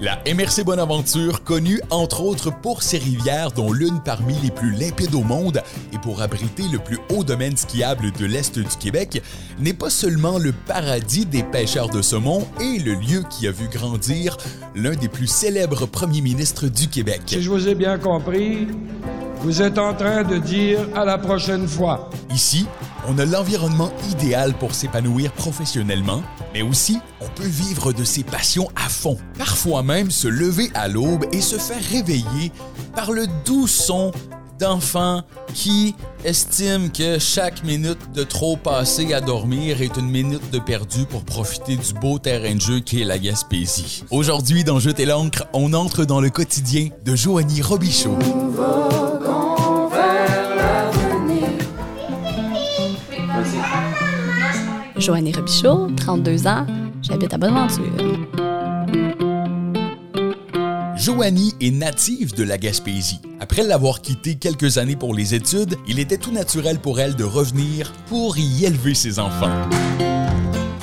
La MRC Bonaventure, connue entre autres pour ses rivières, dont l'une parmi les plus limpides au monde, et pour abriter le plus haut domaine skiable de l'Est du Québec, n'est pas seulement le paradis des pêcheurs de saumon et le lieu qui a vu grandir l'un des plus célèbres premiers ministres du Québec. Si je vous ai bien compris, vous êtes en train de dire à la prochaine fois. Ici, on a l'environnement idéal pour s'épanouir professionnellement, mais aussi on peut vivre de ses passions à fond. Parfois même se lever à l'aube et se faire réveiller par le doux son d'enfants qui estiment que chaque minute de trop passée à dormir est une minute de perdu pour profiter du beau terrain de jeu qu'est la Gaspésie. Aujourd'hui, dans Jeter l'encre, on entre dans le quotidien de Joanie Robichaud. Joannie Robichaud, 32 ans, j'habite à Bonaventure. Joanie est native de la Gaspésie. Après l'avoir quitté quelques années pour les études, il était tout naturel pour elle de revenir pour y élever ses enfants.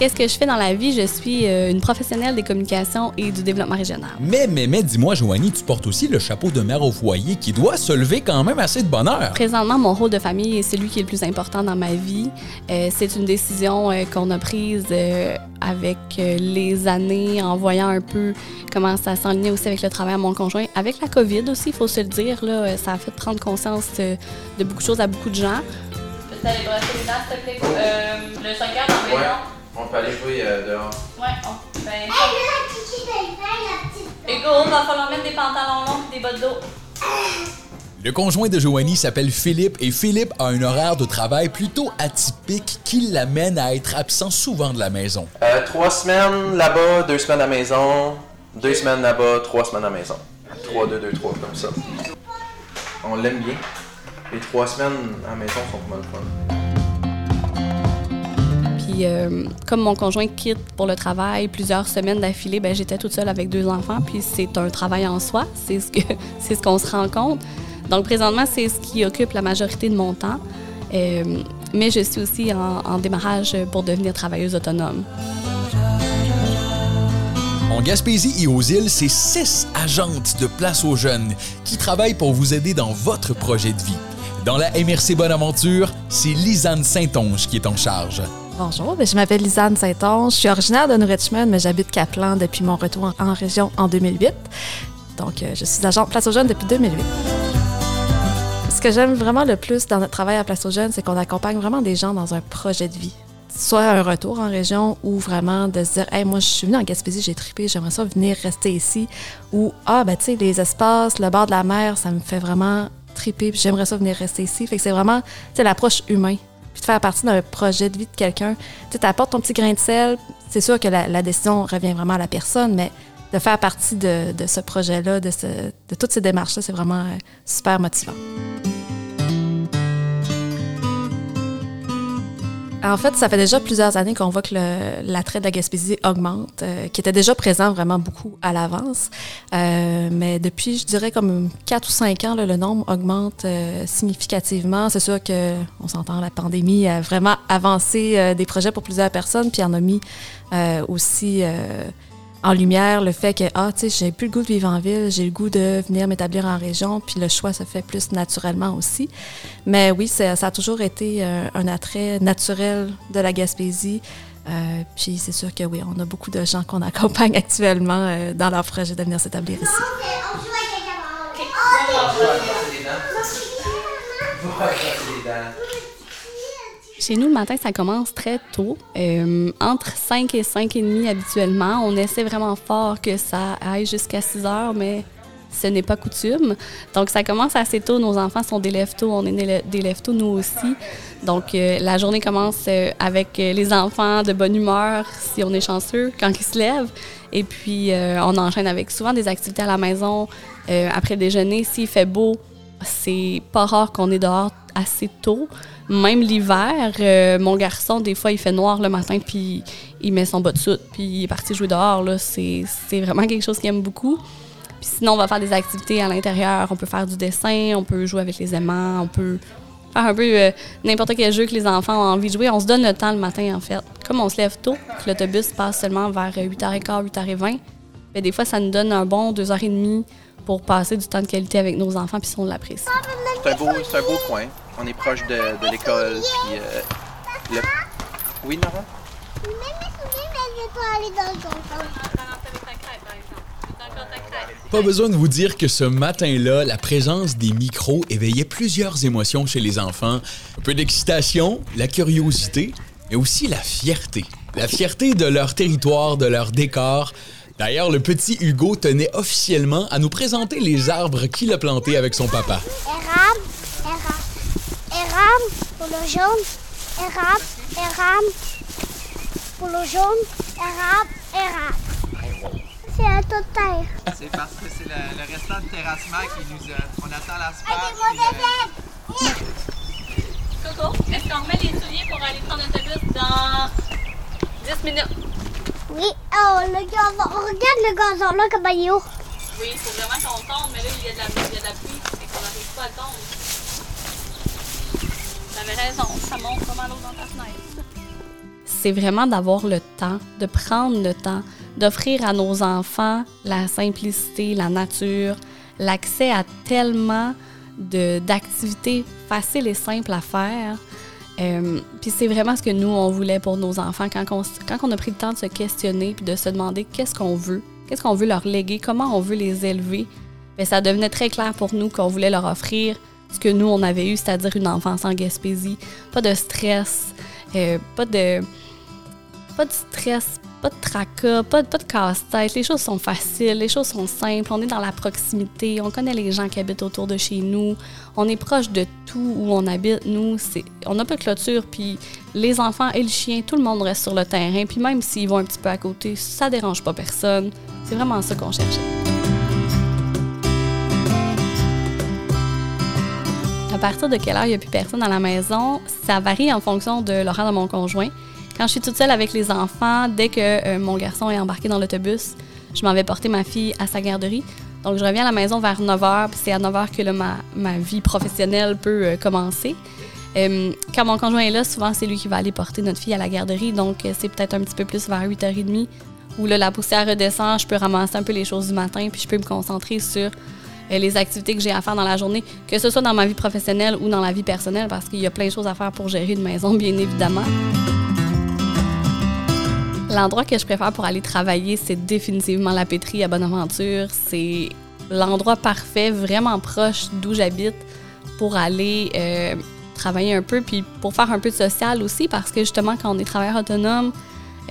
Qu'est-ce que je fais dans la vie? Je suis euh, une professionnelle des communications et du développement régional. Mais, mais, mais, dis-moi, Joanie, tu portes aussi le chapeau de mère au foyer qui doit se lever quand même assez de bonheur. Présentement, mon rôle de famille, c'est celui qui est le plus important dans ma vie. Euh, c'est une décision euh, qu'on a prise euh, avec euh, les années, en voyant un peu comment ça s'enlignait aussi avec le travail à mon conjoint. Avec la COVID aussi, il faut se le dire, là, ça a fait prendre conscience de beaucoup de choses à beaucoup de gens. Les dents, s'il te plaît? Euh, le 5 heures dans la maison? On peut aller jouer euh, dehors. Ouais, on. Ben, Hugo, va falloir mettre des pantalons longs et des bottes d'eau. Le conjoint de Joanie s'appelle Philippe et Philippe a un horaire de travail plutôt atypique qui l'amène à être absent souvent de la maison. Euh, trois semaines là-bas, deux semaines à la maison. Deux semaines là-bas, trois semaines à la maison. Trois, deux, deux, trois, comme ça. On l'aime bien. Les trois semaines à la maison sont pas mal fun. Puis, euh, comme mon conjoint quitte pour le travail plusieurs semaines d'affilée, ben, j'étais toute seule avec deux enfants. Puis, c'est un travail en soi. C'est ce c'est ce qu'on se rend compte. Donc, présentement, c'est ce qui occupe la majorité de mon temps. Euh, mais je suis aussi en, en démarrage pour devenir travailleuse autonome. En Gaspésie et aux îles, c'est six agentes de Place aux Jeunes qui travaillent pour vous aider dans votre projet de vie. Dans la MRC Bonaventure, c'est Lisanne Saint-Onge qui est en charge. Bonjour, ben, je m'appelle Lisanne Saint-Onge. Je suis originaire de New mais j'habite Caplan depuis mon retour en, région en 2008. Donc, euh, je suis agent Place aux Jeunes depuis 2008. Ce que j'aime vraiment le plus dans notre travail à Place aux Jeunes, c'est qu'on accompagne vraiment des gens dans un projet de vie. Soit un retour en région ou vraiment de se dire Hey, moi, je suis venue en Gaspésie, j'ai trippé, j'aimerais ça venir rester ici. Ou Ah, ben, tu sais, les espaces, le bord de la mer, ça me fait vraiment tripper, puis j'aimerais ça venir rester ici. Fait que c'est vraiment, sais, l'approche humaine puis de faire partie d'un projet de vie de quelqu'un. Tu apportes ton petit grain de sel, c'est sûr que la, décision revient vraiment à la personne, mais de faire partie de, ce projet-là, de toutes ces démarches-là, c'est vraiment euh, super motivant. En fait, ça fait déjà plusieurs années qu'on voit que l'attrait de la Gaspésie augmente, euh, qui était déjà présent vraiment beaucoup à l'avance. Euh, mais depuis, je dirais, comme 4 ou 5 ans, le nombre augmente euh, significativement. C'est sûr qu'on s'entend, la pandémie a vraiment avancé des projets pour plusieurs personnes, puis en a mis aussi en lumière le fait que, ah, tu sais, j'ai plus le goût de vivre en ville, j'ai le goût de venir m'établir en région, puis le choix se fait plus naturellement aussi. Mais oui, ça, ça a toujours été euh, un attrait naturel de la Gaspésie. Euh, puis c'est sûr que oui, on a beaucoup de gens qu'on accompagne actuellement euh, dans leur projet de venir s'établir ici. Chez nous, le matin, ça commence très tôt. Euh, entre 5 et 5 et demi habituellement. On essaie vraiment fort que ça aille jusqu'à 6 heures, mais ce n'est pas coutume. Donc, ça commence assez tôt. Nos enfants sont des lève-tôt. On est des lève-tôt, nous aussi. Donc, euh, la journée commence euh, avec les enfants de bonne humeur, si on est chanceux, quand ils se lèvent. Et puis, on enchaîne avec souvent des activités à la maison. Après déjeuner, s'il fait beau, c'est pas rare qu'on est dehors assez tôt. Même l'hiver, euh, mon garçon, des fois, il fait noir le matin, puis il met son bas de soute, puis il est parti jouer dehors. C'est, vraiment quelque chose qu'il aime beaucoup. Puis sinon, on va faire des activités à l'intérieur. On peut faire du dessin, on peut jouer avec les aimants, on peut faire un peu euh, n'importe quel jeu que les enfants ont envie de jouer. On se donne le temps le matin, en fait. Comme on se lève tôt, que l'autobus passe seulement vers 8h15, 8h20, Mais des fois, ça nous donne un bon deux heures et demie pour passer du temps de qualité avec nos enfants, puis si on l'apprécie. C'est un, beau, c'est un beau coin. On est proche de, de l'école, puis euh, le... Oui, Nora? Pas besoin de vous dire que ce matin-là, la présence des micros éveillait plusieurs émotions chez les enfants. Un peu d'excitation, la curiosité, mais aussi la fierté. La fierté de leur territoire, de leur décor. D'ailleurs, le petit Hugo tenait officiellement à nous présenter les arbres qu'il a plantés avec son papa. Érable, érable, érable, pour le jaune, érable, érable, pour le jaune, érable, érable. C'est un total. C'est parce que c'est le, le restant de terrassement qui nous... on attend Allez, l'asphalte. mon bébé! Coco, est-ce qu'on remet les souliers pour aller prendre l'autobus dans 10 minutes? Oui, oh, le gazon. Regarde le gazon là, comme il est haut. Oui, il faut vraiment qu'on tombe, mais là, il y a de la, il y a de la pluie, et qu'on n'arrive pas à tomber. C'est vraiment d'avoir le temps, de prendre le temps, d'offrir à nos enfants la simplicité, la nature, l'accès à tellement d'activités faciles et simples à faire. Euh, puis c'est vraiment ce que nous, on voulait pour nos enfants quand on, quand on a pris le temps de se questionner puis de se demander qu'est-ce qu'on veut, qu'est-ce qu'on veut leur léguer, comment on veut les élever. Bien, ça devenait très clair pour nous qu'on voulait leur offrir ce que nous, on avait eu, c'est-à-dire une enfance en Gaspésie. Pas de stress, euh, pas de pas de stress, pas de tracas, pas, pas de casse-tête. Les choses sont faciles, les choses sont simples. On est dans la proximité, on connaît les gens qui habitent autour de chez nous. On est proche de tout où on habite. Nous, on n'a pas de clôture, puis les enfants et le chien, tout le monde reste sur le terrain. Puis même s'ils vont un petit peu à côté, ça dérange pas personne. C'est vraiment ça qu'on cherchait. Partir de quelle heure il n'y a plus personne dans la maison, ça varie en fonction de l'horaire de mon conjoint. Quand je suis toute seule avec les enfants, dès que euh, mon garçon est embarqué dans l'autobus, je m'en vais porter ma fille à sa garderie. Donc, je reviens à la maison vers 9 h, puis c'est à 9 h que ma, vie professionnelle peut euh, commencer. Quand mon conjoint est là, souvent, c'est lui qui va aller porter notre fille à la garderie. Donc, euh, c'est peut-être un petit peu plus vers 8h30 où là, la poussière redescend, je peux ramasser un peu les choses du matin, puis je peux me concentrer sur les activités que j'ai à faire dans la journée, que ce soit dans ma vie professionnelle ou dans la vie personnelle, parce qu'il y a plein de choses à faire pour gérer une maison, bien évidemment. L'endroit que je préfère pour aller travailler, c'est définitivement la pétrie à Bonaventure. C'est l'endroit parfait, vraiment proche d'où j'habite, pour aller euh, travailler un peu, puis pour faire un peu de social aussi, parce que justement, quand on est travailleur autonome,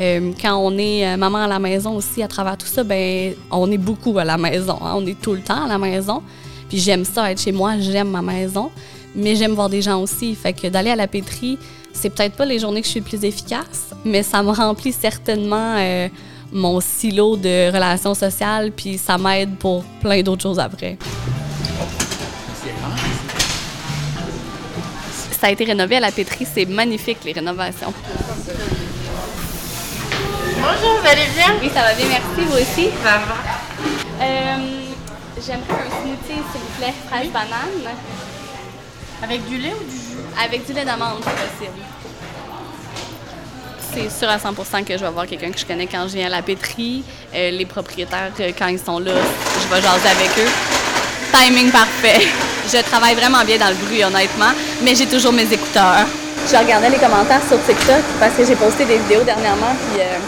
euh, quand on est euh, maman à la maison aussi, à travers tout ça, ben on est beaucoup à la maison. hein. On est tout le temps à la maison. Puis j'aime ça, être chez moi, j'aime ma maison, mais j'aime voir des gens aussi. Fait que d'aller à la pétrie, c'est peut-être pas les journées que je suis le plus efficace, mais ça me remplit certainement euh, mon silo de relations sociales, puis ça m'aide pour plein d'autres choses après. Ça a été rénové à la pétrie, c'est magnifique les rénovations. Bonjour, vous allez bien? Oui, ça va bien, merci, vous aussi. Ça va. Euh, J'aimerais un smoothie, s'il vous plaît, fraise banane, Avec du lait ou du jus? avec du lait d'amande, si possible. C'est sûr à 100% que je vais voir quelqu'un que je connais quand je viens à la pétrie. Euh, les propriétaires, euh, quand ils sont là, je vais jaser avec eux. Timing parfait. Je travaille vraiment bien dans le bruit, honnêtement, mais j'ai toujours mes écouteurs. Je regardais les commentaires sur TikTok parce que j'ai posté des vidéos dernièrement, puis euh,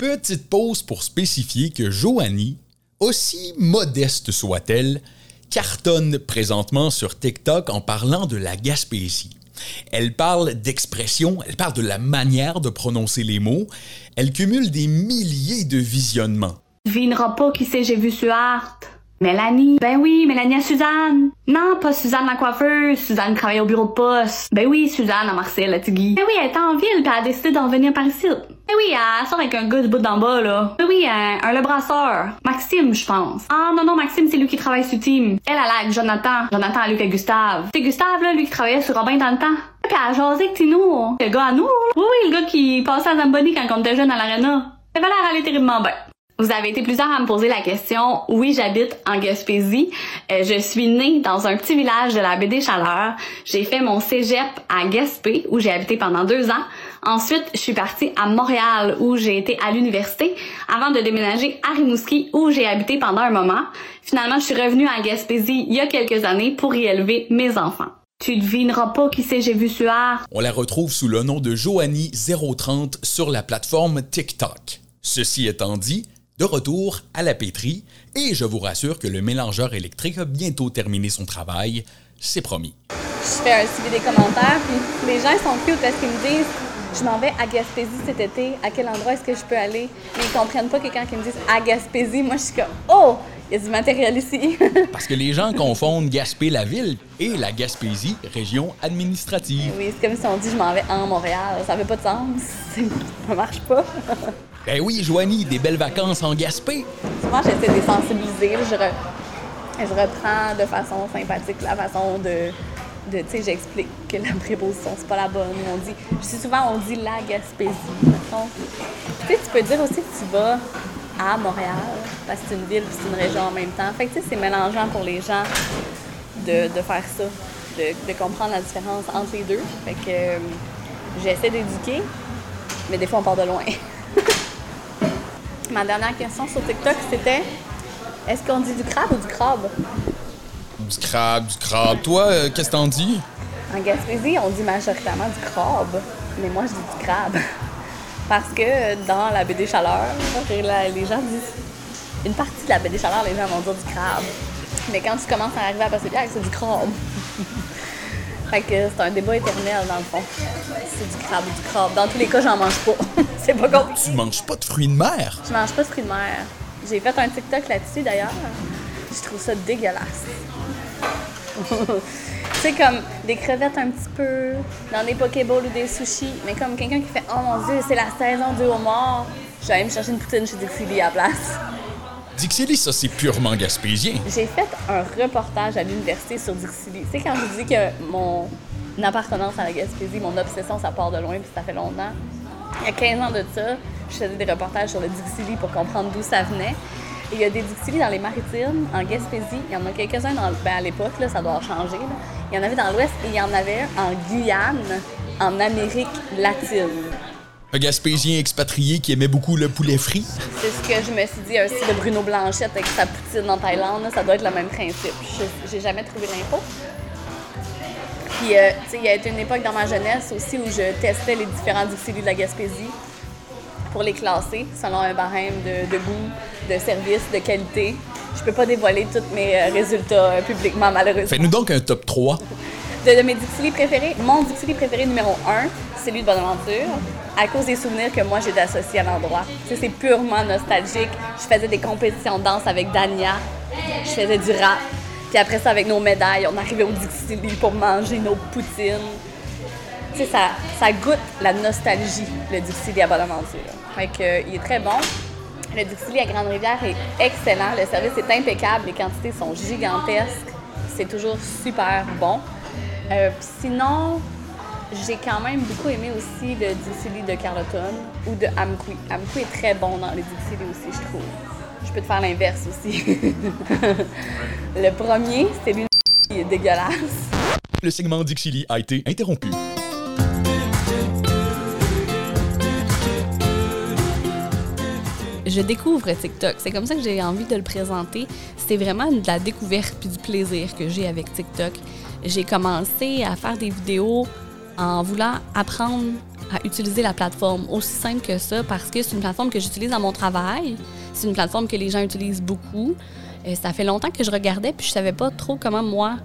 Petite pause pour spécifier que Joanie, aussi modeste soit-elle, cartonne présentement sur TikTok en parlant de la Gaspésie. Elle parle d'expression, elle parle de la manière de prononcer les mots, elle cumule des milliers de visionnements. Devinera pas qui c'est j'ai vu sur. Mélanie. Ben oui, Mélanie à Suzanne. Non, pas Suzanne la coiffeuse. Suzanne travaille au bureau de poste. Ben oui, Suzanne à Marcel, à Tigui. Ben oui, elle est en ville pis elle a décidé d'en venir par ici. Ben oui, elle sort avec un gars du bout d'en bas, là. Ben oui, un, un le brasseur. Maxime, je pense. Ah non, non, Maxime, c'est lui qui travaille sur Team. Elle, elle a avec Jonathan. Jonathan lui avec Gustave. C'est Gustave, là, lui qui travaillait sur Robin dans le temps. Pis elle a jasé avec Tino. Le gars à nous. Oui, oui, le gars qui passait à Zamboni quand on était jeune à l'arena. Elle avait l'air aller terriblement bien. Vous avez été plusieurs à me poser la question. Oui, j'habite en Gaspésie. Euh, je suis née dans un petit village de la baie des Chaleurs. J'ai fait mon cégep à Gaspé, où j'ai habité pendant deux ans. Ensuite, je suis partie à Montréal où j'ai été à l'université avant de déménager à Rimouski où j'ai habité pendant un moment. Finalement, je suis revenue à Gaspésie il y a quelques années pour y élever mes enfants. Tu devineras pas qui c'est j'ai vu suard. On la retrouve sous le nom de Joanie030 sur la plateforme TikTok. Ceci étant dit, de retour à la pétrie, et je vous rassure que le mélangeur électrique a bientôt terminé son travail, c'est promis. Je fais un suivi des commentaires, puis les gens sont cute parce qu'ils me disent je m'en vais à Gaspésie cet été, à quel endroit est-ce que je peux aller? Mais ils comprennent pas que quand ils me disent à Gaspésie, moi je suis comme oh, il y a du matériel ici. Parce que les gens confondent Gaspé la ville et la Gaspésie, région administrative. oui, c'est comme si on dit je m'en vais en Montréal. Ça fait pas de sens. Ça marche pas. Ben oui, Joanie, des belles vacances en Gaspé. Souvent, j'essaie de les sensibiliser. Je, re- je reprends de façon sympathique la façon de. Tu sais, j'explique que la préposition, c'est pas la bonne. On dit, je sais souvent, on dit la Gaspésie. mettons. Tu sais, tu peux dire aussi que tu vas à Montréal, parce que c'est une ville puis c'est une région en même temps. Fait que, tu sais, c'est mélangeant pour les gens de, de faire ça, de, de comprendre la différence entre les deux. Fait que euh, j'essaie d'éduquer, mais des fois, on part de loin. Ma dernière question sur TikTok, c'était est-ce qu'on dit du crabe ou du crabe? Du crabe, du crabe. Toi, euh, qu'est-ce que t'en dis? En Gaspésie, on dit majoritairement du crabe, mais moi, je dis du crabe. Parce que dans la baie des Chaleurs, les gens disent. Une partie de la baie des Chaleurs, les gens vont dire du crabe. Mais quand tu commences à arriver à Passebière, c'est du crabe. fait que c'est un débat éternel, dans le fond. C'est du crabe ou du crabe. Dans tous les cas, j'en mange pas. c'est pas compliqué. Tu manges pas de fruits de mer? Je mange pas de fruits de mer. J'ai fait un TikTok là-dessus d'ailleurs. Je trouve ça dégueulasse. C'est comme des crevettes un petit peu dans des pokéballs ou des sushis, mais comme quelqu'un qui fait Oh mon dieu, c'est la saison du homard. Je vais aller me chercher une poutine chez Dixili à la place. Dixili, ça, c'est purement gaspésien. J'ai fait un reportage à l'université sur Dixili. Tu sais, quand je vous dis que mon appartenance à la Gaspésie, mon obsession, ça part de loin, puis ça fait longtemps. Il y a 15 ans de ça, je faisais des reportages sur le Dixili pour comprendre d'où ça venait. Il y a des Dixili dans les maritimes, en Gaspésie. Il y en a quelques-uns dans, ben à l'époque, ça doit là. Il y en avait dans l'Ouest et il y en avait un en Guyane, en Amérique latine. Un gaspésien expatrié qui aimait beaucoup le poulet frit? C'est ce que je me suis dit aussi de Bruno Blanchette avec sa poutine en Thaïlande, là, ça doit être le même principe. J'ai jamais trouvé l'info. Puis, euh, tu sais, il y a été une époque dans ma jeunesse aussi où je testais les différents distilleries de la Gaspésie pour les classer selon un barème de, de goût, de service, de qualité. Je peux pas dévoiler tous mes euh, résultats euh, publiquement, malheureusement. Fais-nous donc un top 3. De, de mes Dixili préférés, mon Dixili préféré numéro un, c'est celui de Bonaventure, à cause des souvenirs que moi j'ai d'associer à l'endroit. C'est purement nostalgique. Je faisais des compétitions de danse avec Dania, je faisais du rap. Puis après ça, avec nos médailles, on arrivait au Dixili pour manger nos poutines. Sais, ça, goûte la nostalgie, le Dixili à Bonaventure. Fait que, euh, il est très bon. Le Dixili à Grande-Rivière est excellent. Le service est impeccable. Les quantités sont gigantesques. C'est toujours super bon. Euh, sinon, j'ai quand même beaucoup aimé aussi le Dixili de Carleton ou de Amqui. Amqui est très bon dans les Dixili aussi, je trouve. Je peux te faire l'inverse aussi. le premier, c'est lui qui est dégueulasse. Le segment Dixili a été interrompu. Je découvre TikTok. C'est comme ça que j'ai envie de le présenter. C'est vraiment de la découverte puis du plaisir que j'ai avec TikTok. J'ai commencé à faire des vidéos en voulant apprendre à utiliser la plateforme. Aussi simple que ça, parce que c'est une plateforme que j'utilise dans mon travail. C'est une plateforme que les gens utilisent beaucoup. Et ça fait longtemps que je regardais puis je savais pas trop comment moi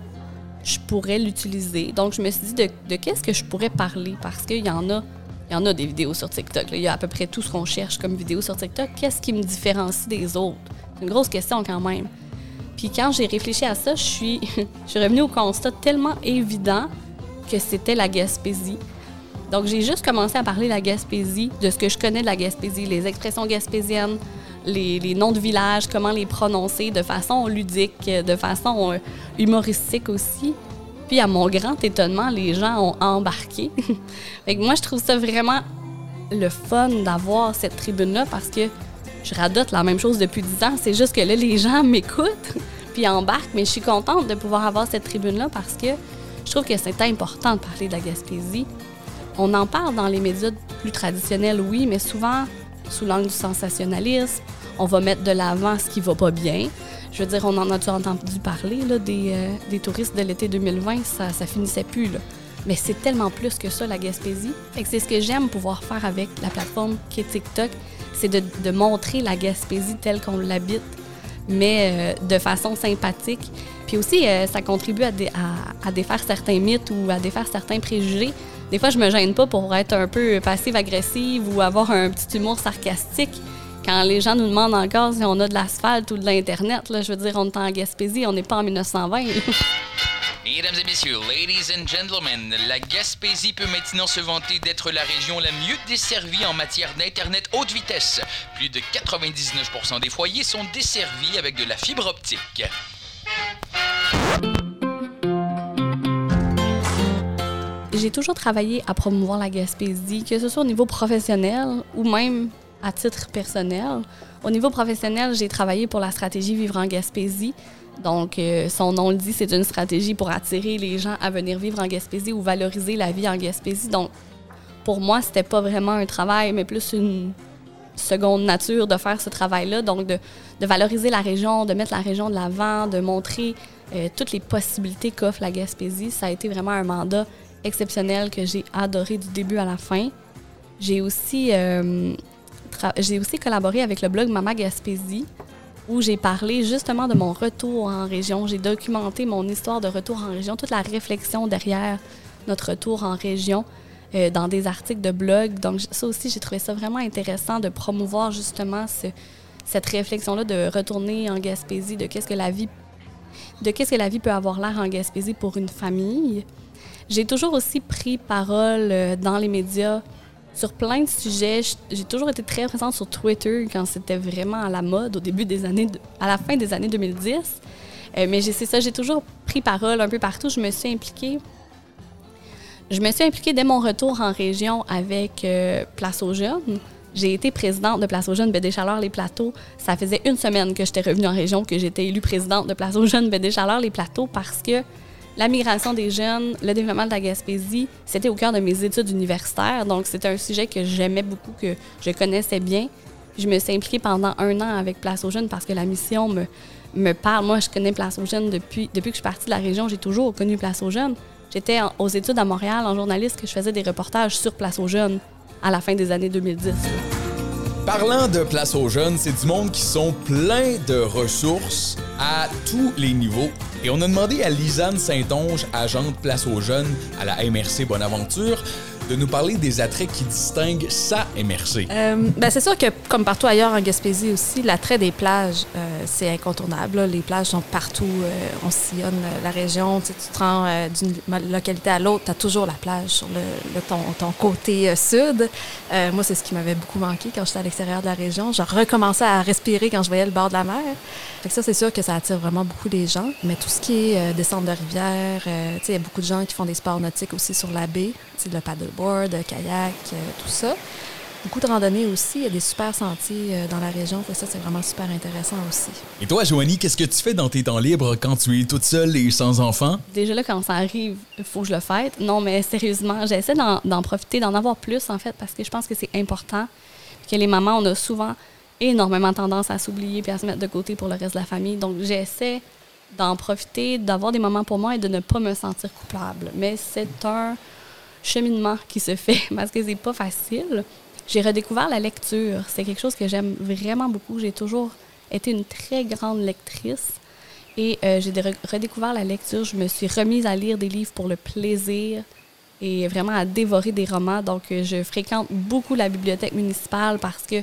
je pourrais l'utiliser. Donc je me suis dit de, de qu'est-ce que je pourrais parler parce qu'il y en a il y en a des vidéos sur TikTok. Il y a à peu près tout ce qu'on cherche comme vidéo sur TikTok. Qu'est-ce qui me différencie des autres? C'est une grosse question quand même. Puis quand j'ai réfléchi à ça, je suis, je suis revenue au constat tellement évident que c'était la Gaspésie. Donc j'ai juste commencé à parler de la Gaspésie, de ce que je connais de la Gaspésie, les expressions gaspésiennes, les, les noms de villages, comment les prononcer de façon ludique, de façon euh, humoristique aussi. Puis à mon grand étonnement, les gens ont embarqué. fait que moi, je trouve ça vraiment le fun d'avoir cette tribune-là parce que je radote la même chose depuis 10 ans. C'est juste que là, les gens m'écoutent puis embarquent. Mais je suis contente de pouvoir avoir cette tribune-là parce que je trouve que c'est important de parler de la Gaspésie. On en parle dans les médias plus traditionnels, oui, mais souvent sous l'angle du sensationnalisme. On va mettre de l'avant ce qui va pas bien. Je veux dire, on en a-tu entendu parler des, euh, des touristes de l'été 2020? Ça, ça finissait plus. Là. Mais c'est tellement plus que ça, la Gaspésie. C'est ce que j'aime pouvoir faire avec la plateforme qui est TikTok, c'est de, de montrer la Gaspésie telle qu'on l'habite, mais euh, de façon sympathique. Puis aussi, euh, ça contribue à, à- à défaire certains mythes ou à défaire certains préjugés. Des fois, je me gêne pas pour être un peu passive-agressive ou avoir un petit humour sarcastique. Quand les gens nous demandent encore si on a de l'asphalte ou de l'Internet, là, je veux dire, on est en Gaspésie, on n'est pas en 1920. là. Mesdames et messieurs, ladies and gentlemen, la Gaspésie peut maintenant se vanter d'être la région la mieux desservie en matière d'Internet haute vitesse. Plus de 99% des foyers sont desservis avec de la fibre optique. J'ai toujours travaillé à promouvoir la Gaspésie, que ce soit au niveau professionnel ou même à titre personnel. Au niveau professionnel, j'ai travaillé pour la stratégie Vivre en Gaspésie. Donc, euh, son nom le dit, c'est une stratégie pour attirer les gens à venir vivre en Gaspésie ou valoriser la vie en Gaspésie. Donc, pour moi, c'était pas vraiment un travail, mais plus une seconde nature de faire ce travail-là. Donc, de, valoriser la région, de mettre la région de l'avant, de montrer euh, toutes les possibilités qu'offre la Gaspésie. Ça a été vraiment un mandat exceptionnel que j'ai adoré du début à la fin. J'ai aussi, euh, j'ai aussi collaboré avec le blog Mama Gaspésie, où j'ai parlé justement de mon retour en région. J'ai documenté mon histoire de retour en région, toute la réflexion derrière notre retour en région euh, dans des articles de blog. Donc ça aussi, j'ai trouvé ça vraiment intéressant de promouvoir justement ce- cette réflexion-là de retourner en Gaspésie, de qu'est-ce que la vie de qu'est-ce que la vie peut avoir l'air en Gaspésie pour une famille. J'ai toujours aussi pris parole euh, dans les médias sur plein de sujets. J'ai toujours été très présente sur Twitter quand c'était vraiment à la mode au début des années, à la fin des années 2010. Euh, mais c'est ça, j'ai toujours pris parole un peu partout. Je me suis impliquée. Je me suis impliquée dès mon retour en région avec euh, Place aux Jeunes. J'ai été présidente de Place aux Jeunes Bédé-Chaleur Les Plateaux. Ça faisait une semaine que j'étais revenue en région que j'étais élue présidente de Place aux Jeunes Bédé-Chaleur Les Plateaux parce que la migration des jeunes, le développement de la Gaspésie, c'était au cœur de mes études universitaires. Donc, c'était un sujet que j'aimais beaucoup, que je connaissais bien. Je me suis impliquée pendant un an avec Place aux Jeunes parce que la mission me, me parle. Moi, je connais Place aux Jeunes depuis, depuis que je suis partie de la région. J'ai toujours connu Place aux Jeunes. J'étais aux études à Montréal en journaliste que je faisais des reportages sur Place aux Jeunes à la fin des années 2010. Parlant de place aux jeunes, c'est du monde qui sont pleins de ressources à tous les niveaux. Et on a demandé à Lisanne Saint-Onge, agente place aux jeunes à la MRC Bonaventure, de nous parler des attraits qui distinguent sa MRC. Euh, ben, c'est sûr que, comme partout ailleurs en Gaspésie aussi, l'attrait des plages, euh, c'est incontournable. Les plages sont partout. euh, on sillonne euh, la région. Tu, sais, tu te rends d'une localité à l'autre, tu as toujours la plage sur le, ton, côté sud. Moi, c'est ce qui m'avait beaucoup manqué quand j'étais à l'extérieur de la région. Je recommençais à respirer quand je voyais le bord de la mer. Fait que ça, c'est sûr que ça attire vraiment beaucoup les gens. Mais tout ce qui est descente de rivière, il y a beaucoup de gens qui font des sports nautiques aussi sur la baie. Le paddleboard, le kayak, euh, tout ça. Beaucoup de randonnées aussi. Il y a des super sentiers euh, dans la région. Fait ça, c'est vraiment super intéressant aussi. Et toi, Joanie, qu'est-ce que tu fais dans tes temps libres quand tu es toute seule et sans enfant? Déjà là, quand ça arrive, il faut que je le fête. Non, mais sérieusement, j'essaie d'en, d'en profiter, d'en avoir plus, en fait, parce que je pense que c'est important. Que les mamans, on a souvent énormément tendance à s'oublier puis à se mettre de côté pour le reste de la famille. Donc, j'essaie d'en profiter, d'avoir des moments pour moi et de ne pas me sentir coupable. Mais c'est un cheminement qui se fait parce que c'est pas facile. J'ai redécouvert la lecture. C'est quelque chose que j'aime vraiment beaucoup. J'ai toujours été une très grande lectrice. Et euh, j'ai redécouvert la lecture. Je me suis remise à lire des livres pour le plaisir et vraiment à dévorer des romans. Donc, euh, je fréquente beaucoup la bibliothèque municipale parce que,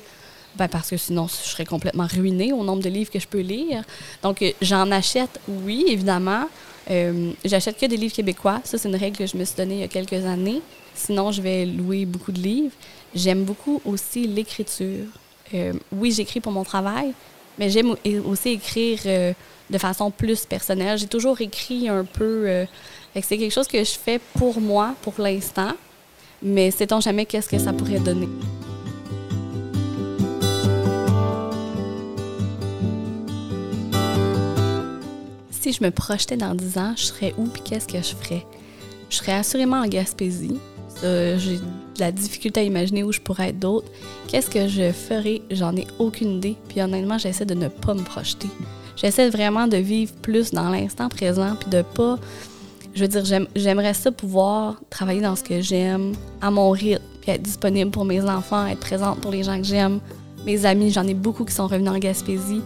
ben parce que sinon, je serais complètement ruinée au nombre de livres que je peux lire. Donc, euh, j'en achète, oui, évidemment. Euh, J'achète que des livres québécois. Ça, c'est une règle que je me suis donnée il y a quelques années. Sinon, je vais louer beaucoup de livres. J'aime beaucoup aussi l'écriture. Euh, oui, j'écris pour mon travail, mais j'aime au- aussi écrire euh, de façon plus personnelle. J'ai toujours écrit un peu. c'est quelque chose que je fais pour moi, pour l'instant, mais sait-on jamais qu'est-ce que ça pourrait donner. Si je me projetais dans 10 ans, je serais où puis qu'est-ce que je ferais? Je serais assurément en Gaspésie. J'ai de la difficulté à imaginer où je pourrais être d'autre. Qu'est-ce que je ferais? J'en ai aucune idée. Puis honnêtement, j'essaie de ne pas me projeter. J'essaie vraiment de vivre plus dans l'instant présent, puis de pas... Je veux dire, j'aime- j'aimerais ça pouvoir travailler dans ce que j'aime, à mon rythme, puis être disponible pour mes enfants, être présente pour les gens que j'aime, mes amis. J'en ai beaucoup qui sont revenus en Gaspésie.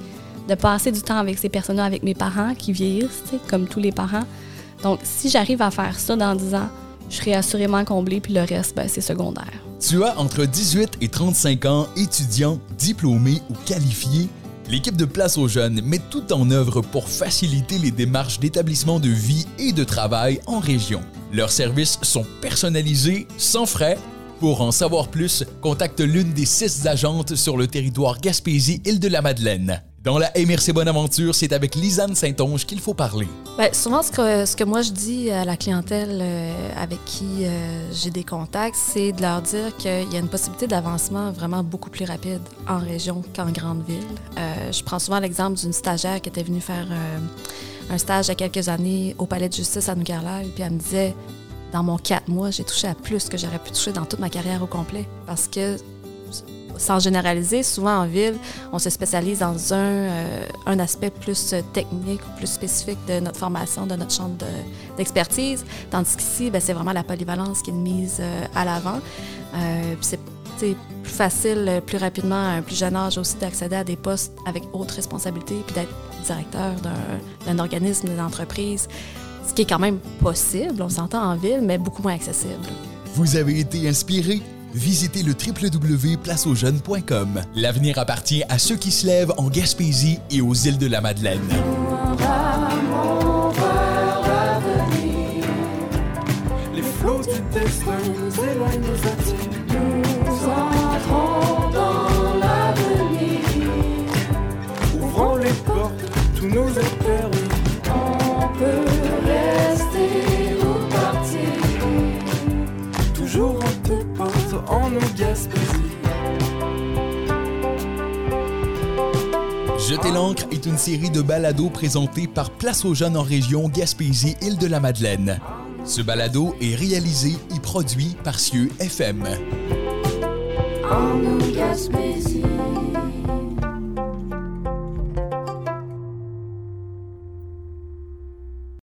De passer du temps avec ces personnes-là, avec mes parents qui vieillissent, comme tous les parents. Donc, si j'arrive à faire ça dans 10 ans, je serai assurément comblée, puis le reste, ben, c'est secondaire. Tu as entre 18 et 35 ans, étudiant, diplômé ou qualifié. L'équipe de Place aux Jeunes met tout en œuvre pour faciliter les démarches d'établissement de vie et de travail en région. Leurs services sont personnalisés, sans frais. Pour en savoir plus, contacte l'une des six agentes sur le territoire Gaspésie-Île-de-la-Madeleine. Dans la MRC Bonaventure, c'est avec Lisanne Saint-Onge qu'il faut parler. Ben, souvent, ce que, moi je dis à la clientèle euh, avec qui euh, j'ai des contacts, c'est de leur dire qu'il y a une possibilité d'avancement vraiment beaucoup plus rapide en région qu'en grande ville. Euh, je prends souvent l'exemple d'une stagiaire qui était venue faire un stage il y a quelques années au Palais de justice à Nougarlag, puis elle me disait dans mon quatre mois, j'ai touché à plus que j'aurais pu toucher dans toute ma carrière au complet. Parce que, sans généraliser, souvent en ville, on se spécialise dans un, euh, un aspect plus technique plus spécifique de notre formation, de notre champ de- d'expertise. Tandis qu'ici, ben, c'est vraiment la polyvalence qui est mise euh, à l'avant. Euh, c'est plus facile, euh, plus rapidement, à un plus jeune âge aussi, d'accéder à des postes avec haute responsabilité, puis d'être directeur d'un organisme, d'une entreprise, ce qui est quand même possible, on s'entend en ville, mais beaucoup moins accessible. Vous avez été inspiré? Visitez le www.placeaujeunes.com. L'avenir appartient à ceux qui se lèvent en Gaspésie et aux îles de la Madeleine. Nous en nous Gaspésie. Jeter l'encre est une série de balados présentés par Place aux jeunes en région Gaspésie-Île-de-la-Madeleine. Ce balado est réalisé et produit par Cieux FM. En nous Gaspésie.